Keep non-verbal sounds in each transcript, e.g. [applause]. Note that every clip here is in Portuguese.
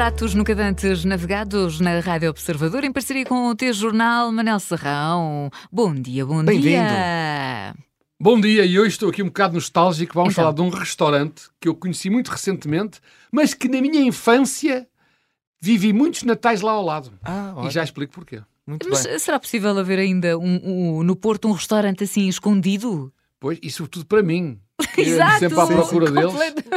pratos nunca antes navegados na Rádio Observador em parceria com o T-Jornal Manel Serrão. Bom dia, bom dia. Bom dia, e hoje estou aqui um bocado nostálgico. Vamos Então. falar de um restaurante que eu conheci muito recentemente, mas que na minha infância vivi muitos natais lá ao lado. Ah, E já explico porquê. muito Mas bem. será possível haver ainda um- um- no Porto um restaurante assim escondido? Pois, e sobretudo para mim. [laughs] Exato! sempre à procura deles.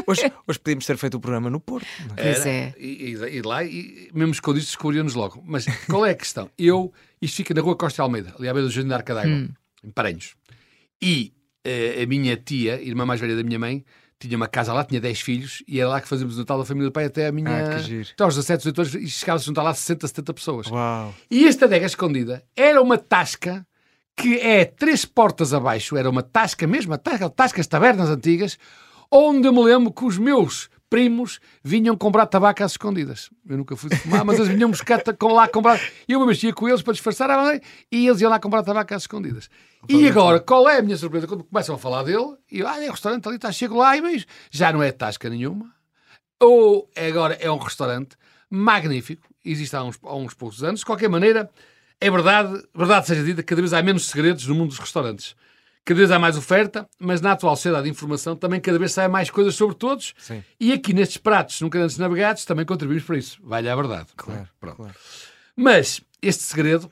Hoje, hoje podíamos ter feito o programa no Porto. não é? Pois é. E, e- e lá, e, mesmo escondidos, descobriam-nos logo. Mas qual é a questão? Eu, isto fica na rua Costa de Almeida, ali à beira do Jardim da Arca d'Água, Hum. em Paranhos. E eh, a minha tia, irmã mais velha da minha mãe, tinha uma casa lá, tinha 10 filhos, e era lá que fazíamos o Natal da família do pai até a minha. Ah, que giro. até aos 17, 18 anos, e chegava-se a juntar lá 60, 70 pessoas. Uau. E esta adega escondida era uma tasca que é três portas abaixo, era uma tasca mesmo, a tasca, tascas tabernas antigas, onde eu me lembro que os meus primos vinham comprar tabaco às escondidas. Eu nunca fui fumar, mas eles vinham buscar com lá comprar. E eu me mexia com eles para disfarçar a mãe e eles iam lá comprar tabaco às escondidas. E agora, qual é a minha surpresa? Quando começam a falar dele, e eu, ah, é o restaurante ali, está, chego lá e vejo, já não é tasca nenhuma, ou agora é um restaurante magnífico, existe há uns, há uns poucos anos. De qualquer maneira, é verdade, verdade seja dita, cada vez há menos segredos no mundo dos restaurantes. Cada vez há mais oferta, mas na atual sociedade de informação também cada vez saem mais coisas sobre todos. Sim. E aqui nestes pratos nunca antes navegados também contribuímos para isso. Vale a verdade. Claro, Pronto. claro. Mas este segredo,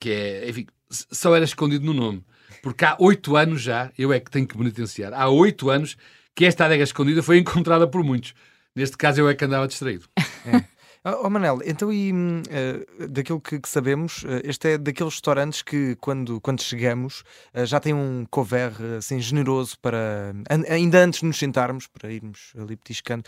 que é, enfim, só era escondido no nome. Porque há oito anos já, eu é que tenho que penitenciar, há oito anos que esta adega escondida foi encontrada por muitos. Neste caso eu é que andava distraído. Oh, oh, Manel, então e eh, daquilo que, que sabemos, eh, este é daqueles restaurantes que quando, quando chegamos eh, já tem um couvert eh, assim generoso para an- ainda antes de nos sentarmos, para irmos ali petiscando.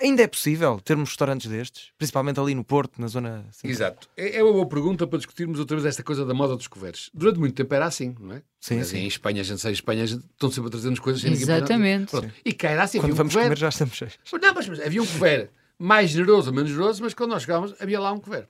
Ainda é possível termos restaurantes destes, principalmente ali no Porto, na zona central? Exato. É é uma boa pergunta para discutirmos outra vez esta coisa da moda dos coveres. Durante muito tempo era assim, não é? Sim, Mas sim. Em Espanha, a gente sai em Espanha, gente estão sempre a trazer-nos coisas sem Exatamente. E cá era assim, Quando havia um vamos comer já estamos cheios. Não, mas, mas havia um couvert mais generoso ou menos generoso, mas quando nós chegávamos havia lá um couvert.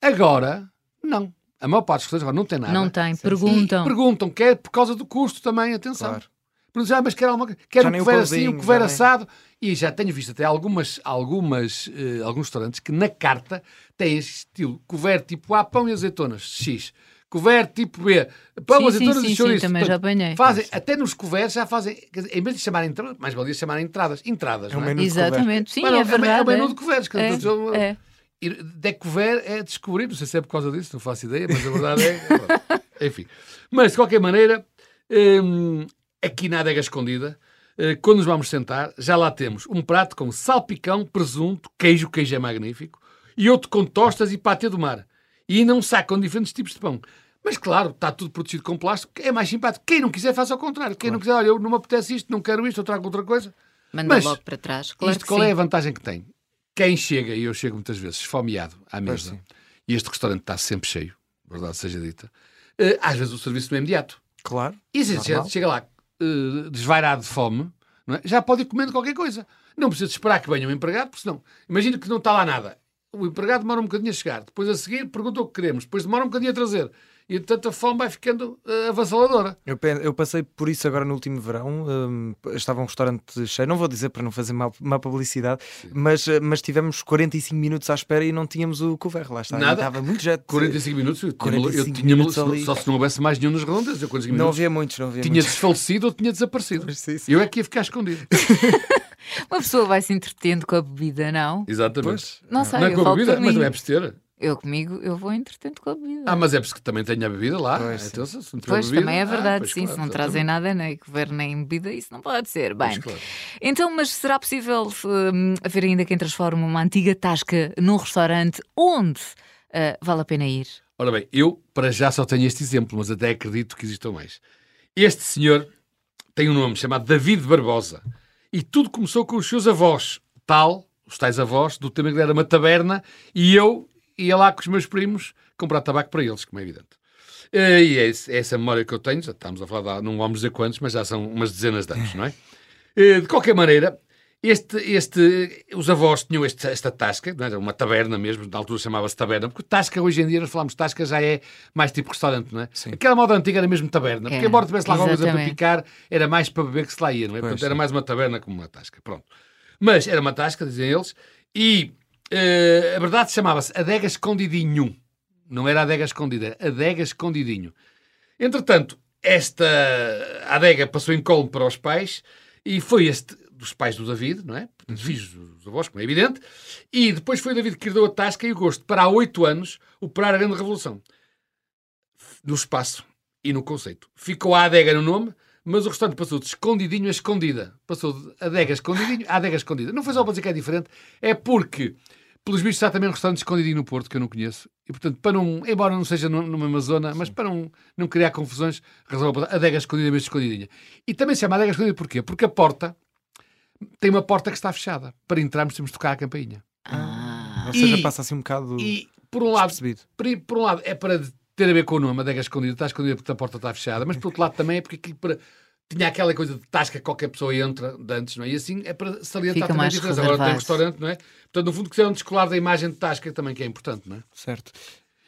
Agora, não. A maior parte dos restaurantes agora não tem nada. Não tem, E perguntam. perguntam, quer por causa do custo também, atenção. Claro. Perguntam, ah, mas quer alguma coisa? Quer Já um couvert assim, um nem- assado. E já tenho visto até algumas, algumas, eh, alguns restaurantes que na carta têm este estilo couvert tipo A, pão e azeitonas, X. Couvert tipo B, pão, azeitonas e chouriço. sim, também já apanhei. Fazem, até nos couverts já fazem, quer dizer, em vez de chamarem entradas, mais valia chamar entradas, entradas, É um não é? Exatamente. Sim, Mas não, é verdade. É o menu é. de couverts. que É, eu- é. De couvert é descobrir, não sei se é por causa disso, não faço ideia, mas a verdade é. [laughs] Enfim. Mas, de qualquer maneira, hum, aqui na adega escondida, eh, quando nos vamos sentar, já lá temos um prato com salpicão, presunto, queijo, queijo é magnífico, e outro com tostas e pátê do mar. E saco com diferentes tipos de pão. Mas, claro, está tudo protegido com plástico, é mais simpático. Quem não quiser, faça ao contrário. Quem não quiser, olha, eu não me apetece isto, não quero isto, eu trago outra coisa. Manda Mas logo para trás. Claro Isto qual sim. é a vantagem que tem? Quem chega, e eu chego muitas vezes, esfomeado à mesa, e este restaurante está sempre cheio, verdade seja dita, eh, às vezes o serviço não é imediato. Claro. E se a gente Normal. chega lá eh, desvairado de fome, não é? já pode ir comendo qualquer coisa. Não precisa esperar que venha um empregado, porque senão, imagina que não está lá nada. O empregado demora um bocadinho a chegar, depois a seguir pergunta o que queremos, depois demora um bocadinho a trazer. E tanto a fome vai ficando eh, avassaladora. Eu, eu passei por isso agora no último verão. hum, estava um restaurante cheio, não vou dizer para não fazer má, má publicidade, mas, eh, mas tivemos 45 minutos à espera e não tínhamos o couvert. Lá está. Nada. Estava muito jet. 45 minutos, eu tinha, 45 eu tinha minutos ali. só se não houvesse mais nenhum nos redondos, eu 45 Não minutos. havia muitos, não havia tinha muitos. desfalecido ou tinha desaparecido. [laughs] Sim, sim. Eu é que ia ficar escondido. [laughs] Uma pessoa vai se entretendo com a bebida, não? Exatamente. Pois. Não sei, não é com a bebida, mas também é ter. Eu comigo, eu vou entretendo com a bebida. Ah, mas é preciso que também tenha a bebida lá. Pois, então, se não Pois bebida, também é ah, verdade, pois, sim. claro, se não trazem nada, nem couvert nem bebida, isso não pode ser. Bem, Pois, claro. então, mas será possível hum, haver ainda quem transforme uma antiga tasca num restaurante onde ah, vale a pena ir? Ora bem, eu para já só tenho este exemplo, mas até acredito que existam mais. Este senhor tem um nome chamado David Barbosa. E tudo começou com os seus avós, tal, os tais avós, do tema que era uma taberna, e eu ia lá com os meus primos comprar tabaco para eles, como é evidente. Eh, E é é essa memória que eu tenho, já estamos a falar, de, não vamos dizer quantos, mas já são umas dezenas de anos, não é? [laughs] Eh, De qualquer maneira, este, este, os avós tinham este- esta tasca, não era uma taberna mesmo, na altura chamava-se taberna, porque tasca hoje em dia, nós falamos tasca, já é mais tipo restaurante, não é? Sim. Aquela moda antiga era mesmo taberna, porque É, embora tivesse lá alguma coisa para picar, era mais para beber que se lá ia, não é? Pois, Portanto, era mais uma taberna como uma tasca, pronto. Mas era uma tasca, dizem eles, e Uh, a verdade chamava-se Adega Escondidinho. Não era Adega Escondida, era Adega Escondidinho. Entretanto, esta adega passou incólume para os pais e foi este dos pais do David, não é? Uhum. filhos dos avós, como é evidente. E depois foi o David que herdou a tasca e o gosto para há oito anos operar a grande revolução. No espaço e no conceito. Ficou a adega no nome, mas o restaurante passou de escondidinho a escondida. Passou de adega escondidinho a adega escondida. Não foi só para dizer que é diferente, é porque, pelos bichos, está também um restaurante escondidinho no Porto, que eu não conheço. E, portanto, para não, embora não seja numa mesma zona, mas para não, não criar confusões, resolve a adega escondida mesmo escondidinha. E também se chama adega escondida porquê? Porque a porta tem uma porta que está fechada. Para entrarmos temos de tocar a campainha. Ah. Ou seja, passa assim um bocado. E, por um lado, por, por um lado é para ter a ver com o nome, adega escondida, está escondida porque a porta está fechada, mas por outro lado também é porque para, tinha aquela coisa de tasca que qualquer pessoa entra de antes, não é? E assim é para salientar também a diferença. Agora tem um restaurante, não é? Portanto, no fundo, quiseram descolar da imagem de tasca também, que é importante, não é? Certo.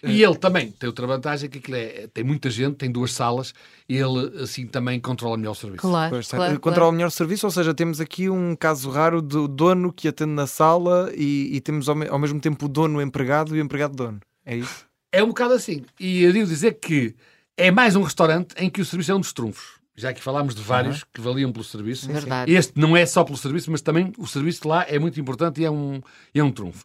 E ele também tem outra vantagem, que aquilo é, tem muita gente, tem duas salas, e ele assim também controla melhor o serviço. Claro, pois, claro Controla claro. melhor o serviço, ou seja, temos aqui um caso raro do dono que atende na sala e, e temos ao, ao, mesmo tempo o dono empregado e o empregado dono. É isso? É um bocado assim. E eu devo dizer que é mais um restaurante em que o serviço é um dos trunfos já que falámos de vários uhum. que valiam pelo serviço. Verdade. Este não é só pelo serviço, mas também o serviço de lá é muito importante e é um, é um trunfo.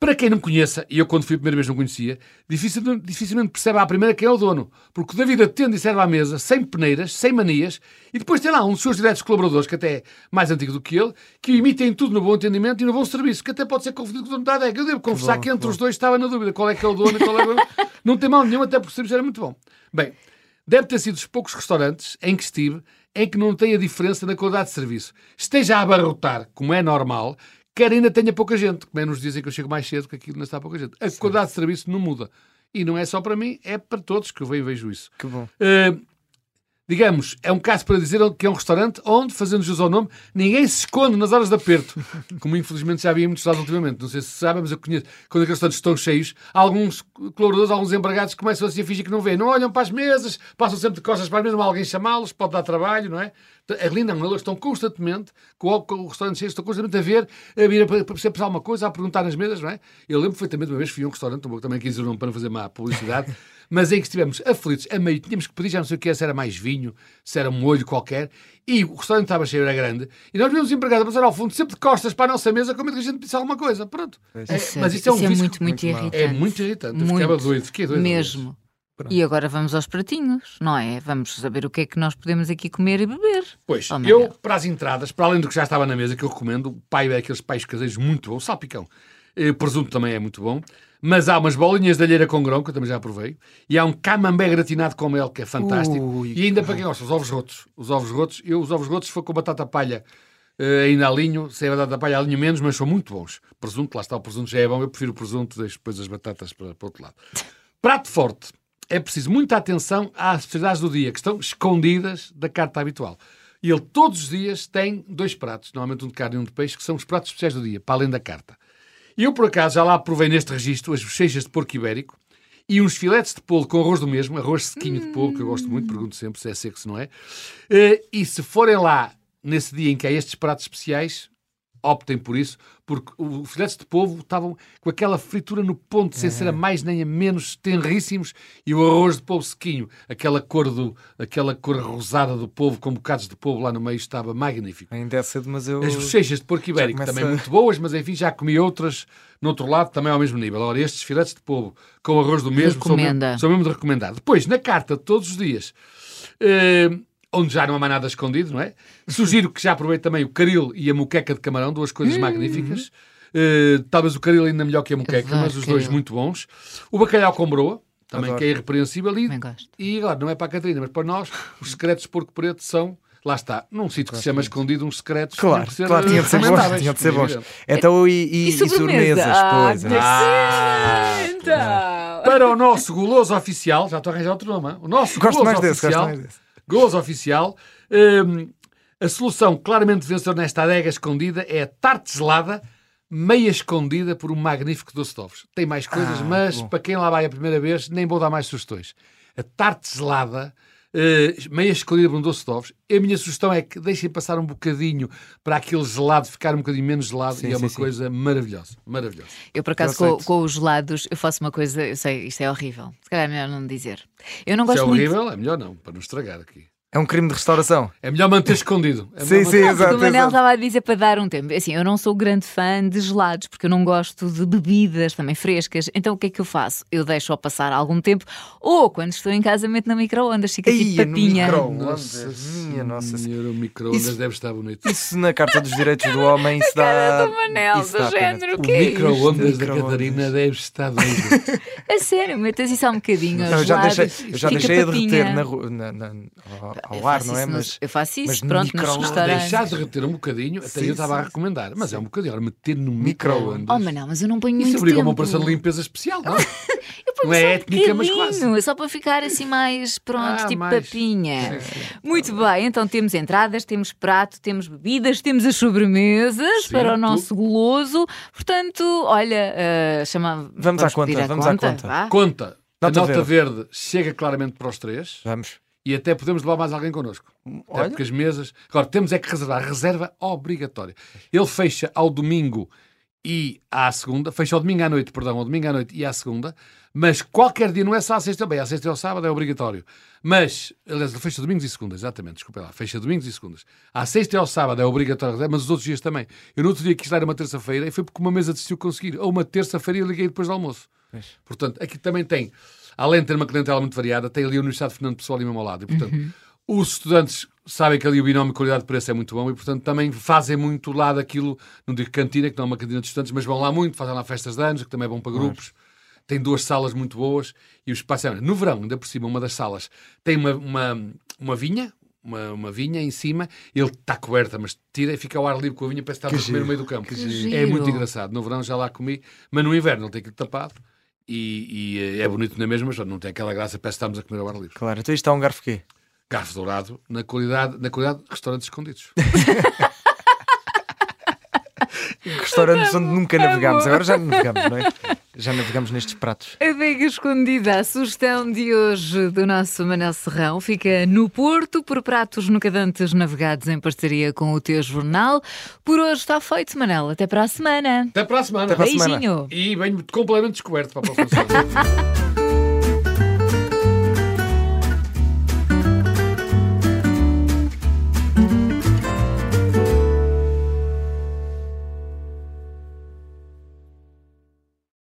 Para quem não conheça, e eu quando fui a primeira vez não conhecia, dificilmente, dificilmente percebe à primeira quem é o dono. Porque o David atende e serve à mesa, sem peneiras, sem manias, e depois tem lá um dos seus diretos colaboradores, que até é mais antigo do que ele, que imitem tudo no bom entendimento e no bom serviço, que até pode ser confundido com o dono da adega. Eu devo confessar que, bom, que entre bom. os dois estava na dúvida qual é que é o dono e qual é o dono. não tem mal nenhum, até porque o serviço era muito bom. Bem, deve ter sido dos poucos restaurantes em que estive em que não tem a diferença na qualidade de serviço. Esteja a abarrotar, como é normal, quer ainda tenha pouca gente, como é nos dizem que eu chego mais cedo, que aquilo não está pouca gente. A Sim. qualidade de serviço não muda. E não é só para mim, é para todos que eu vejo, vejo isso. Que bom. Uh, digamos, é um caso para dizer que é um restaurante onde, fazendo jus ao nome, ninguém se esconde nas horas de aperto. [laughs] Como infelizmente já havia muitos lados ultimamente. Não sei se sabem, mas eu conheço, quando aqueles restaurantes estão cheios, alguns colaboradores, alguns empregados começam assim a fingir que não vêem. Não olham para as mesas, passam sempre de costas para as mesas, alguém chamá-los, pode dar trabalho, não é? Ali não, eles estão constantemente, com o, restaurante cheio, estão constantemente a ver, a vir a perceber alguma coisa, a perguntar nas mesas, não é? Eu lembro perfeitamente, uma vez fui a um restaurante, também quis o nome para não fazer má publicidade, [laughs] mas em que estivemos aflitos a meio, tínhamos que pedir, já não sei o que é, se era mais vinho, se era um molho qualquer, e o restaurante estava cheio, era grande, e nós vimos empregados a passar ao fundo, sempre de costas para a nossa mesa, com medo que a gente pedisse alguma coisa. Pronto. É, mas isso é, um isso é muito, muito, irritante. É muito irritante. Muito, ficava doido, fiquei doido. Mesmo. Pronto. E agora vamos aos pratinhos, não é? Vamos saber o que é que nós podemos aqui comer e beber. Pois, oh, eu, para as entradas, para além do que já estava na mesa, que eu recomendo, o pai é aqueles pais caseiros muito bom, salpicão. O presunto também é muito bom. Mas há umas bolinhas de alheira com grão, que eu também já provei. E há um camembert gratinado com mel, que é fantástico. Ui, e ainda para quem gosta, os ovos rotos. Os ovos rotos, eu os ovos rotos foi com batata palha uh, ainda alinho, sem a batata palha alinho menos, mas são muito bons. Presunto, lá está, o presunto já é bom. Eu prefiro o presunto, deixo depois as batatas para, para o outro lado. [laughs] Prato forte é preciso muita atenção às especialidades do dia, que estão escondidas da carta habitual. E ele todos os dias tem dois pratos, normalmente um de carne e um de peixe, que são os pratos especiais do dia, para além da carta. E eu, por acaso, já lá provei neste registro as bochechas de porco ibérico e uns filetes de polvo com arroz do mesmo, arroz sequinho de polvo, que eu gosto muito, pergunto sempre se é seco, se não é. Eh, e se forem lá nesse dia em que há estes pratos especiais, optem por isso, porque os filetes de polvo estavam com aquela fritura no ponto, sem ser a mais nem a menos, tenríssimos, e o arroz de polvo sequinho, aquela cor, do, aquela cor rosada do polvo, com bocados de polvo lá no meio, estava magnífico. Ainda é cedo, mas eu... As bochechas de porco ibérico começa... também muito boas, mas enfim, já comi outras no outro lado, também ao mesmo nível. Ora, estes filetes de polvo com arroz do mesmo são mesmo, são mesmo de recomendar. Depois, na carta, todos os dias... Uh, onde já não há mais nada escondido, não é? Sugiro que já aproveite também o caril e a moqueca de camarão, duas coisas hum. magníficas. Uh, talvez o caril ainda melhor que a moqueca, mas os dois muito bons. O bacalhau com broa, também Adoro. que é irrepreensível. E, e agora, não é para a Catarina, mas para nós, os secretos de porco preto são lá está, num sítio que se chama escondido, uns secretos. Claro, ser, claro, tinha de ser bons. Tinha de ser bons. Então, e, e, e, sobremesas, ah, pois. Ah, então. Para o nosso goloso oficial, já estou a arranjar outro nome, o nosso gosto goloso mais desse, oficial. Gosto mais desse gozo oficial. Um, a solução claramente vencedora nesta adega escondida é a tarte gelada, meia escondida por um magnífico doce de ovos. Tem mais coisas, ah, mas bom. para quem lá vai a primeira vez, nem vou dar mais sugestões. A tarte gelada uh, meia escolhida por um doce de ovos. A minha sugestão é que deixem passar um bocadinho para aquele gelado ficar um bocadinho menos gelado Sim, e é sim, uma sim. coisa maravilhosa. Maravilhosa. Eu, por acaso, com, com os gelados, eu faço uma coisa, eu sei, isto é horrível. Se calhar é melhor não dizer. Eu não Se gosto é muito. horrível, é melhor não, para não estragar aqui. É um crime de restauração. É melhor manter escondido. É Sim, sim, manter- exato, o Manel estava a dizer para dar um tempo. Assim, eu não sou grande fã de gelados, porque eu não gosto de bebidas também frescas. Então o que é que eu faço? Eu deixo-o passar algum tempo, ou quando estou em casa, meto na micro-ondas, fica tipo papinha. Nossa Minha nossa senhora, o micro-ondas Isso- deve estar bonito. Isso na Carta dos Direitos do [laughs] Homem, isso dá. do Manel, isso do dá pena. género. O que é micro-ondas da. Catarina deve estar doido. [laughs] A sério, metas isso há um bocadinho. Não, eu já gelado, deixei, eu já deixei a derreter na, na, na, ao, ao ar, não é? isso nos- Mas eu faço isso, mas no pronto, nos micro-ondas, restaurantes. Deixar de reter um bocadinho, até Sim, eu estava a sim. recomendar. Mas é um bocadinho. Meter no Micro-ondas. Oh, Manel, mas eu não ponho Isso muito obriga tempo. uma operação de limpeza especial, [laughs] não? Não é só um étnica, mas quase. É só para ficar assim mais pronto, Ah, tipo mais. papinha. Muito bem, então temos entradas, temos prato, temos bebidas, temos as sobremesas Sim, para o nosso goloso. Portanto, olha, eh, chama. Vamos à conta, vamos à conta. vá? Conta. A Nota nota verde. chega claramente para os três vamos. e até podemos levar mais alguém connosco. Até Olha, porque as mesas. Agora, temos é que reservar. Reserva obrigatória. Ele fecha ao domingo e à segunda. Fecha ao domingo à noite, perdão, ao domingo à noite e à segunda. Mas qualquer dia, não é só à sexta, bem, à sexta e ao sábado é obrigatório. Mas, aliás, fecha domingos e segundas, exatamente, desculpa lá, fecha domingos e segundas. À sexta e ao sábado é obrigatório, mas os outros dias também. Eu no outro dia quis dar uma terça-feira e foi porque uma mesa decidiu conseguir. Ou uma terça-feira e eu liguei depois do almoço. Portanto, aqui também tem, além de ter uma clientela muito variada, tem ali a Universidade de Fernando Pessoal ali mesmo ao lado. E, portanto, os estudantes sabem que ali o binómio qualidade-preço é muito bom e, portanto, também fazem muito lá daquilo, não digo cantina, que não é uma cantina de estudantes, mas vão lá muito, fazem lá festas de anos, que também é bom para grupos. Tem duas salas muito boas e o espaço é... No verão, ainda por cima, uma das salas tem uma, uma, uma vinha, uma, uma vinha em cima, ele está coberta, mas tira e fica ao ar livre com a vinha, parece que está a comer no meio do campo. É muito engraçado. No verão já lá comi, mas no inverno ele tem aquilo tapado e, e é bonito na mesma, mas não tem aquela graça, parece que estamos a comer ao ar livre. claro, então isto está um garfo quê? Garfo dourado na qualidade, na qualidade de restaurantes escondidos. [laughs] Restaurantes onde nunca navegámos. Agora já navegamos, não é? Já navegamos nestes pratos. A Veiga Escondida, a sugestão de hoje do nosso Manel Serrão, fica no Porto por pratos nunca dantes navegados em parceria com o teu jornal. Por hoje está feito, Manel. Até para a semana. Até para a semana. Até para a semana. Beijinho. E venho completamente descoberto para a próxima.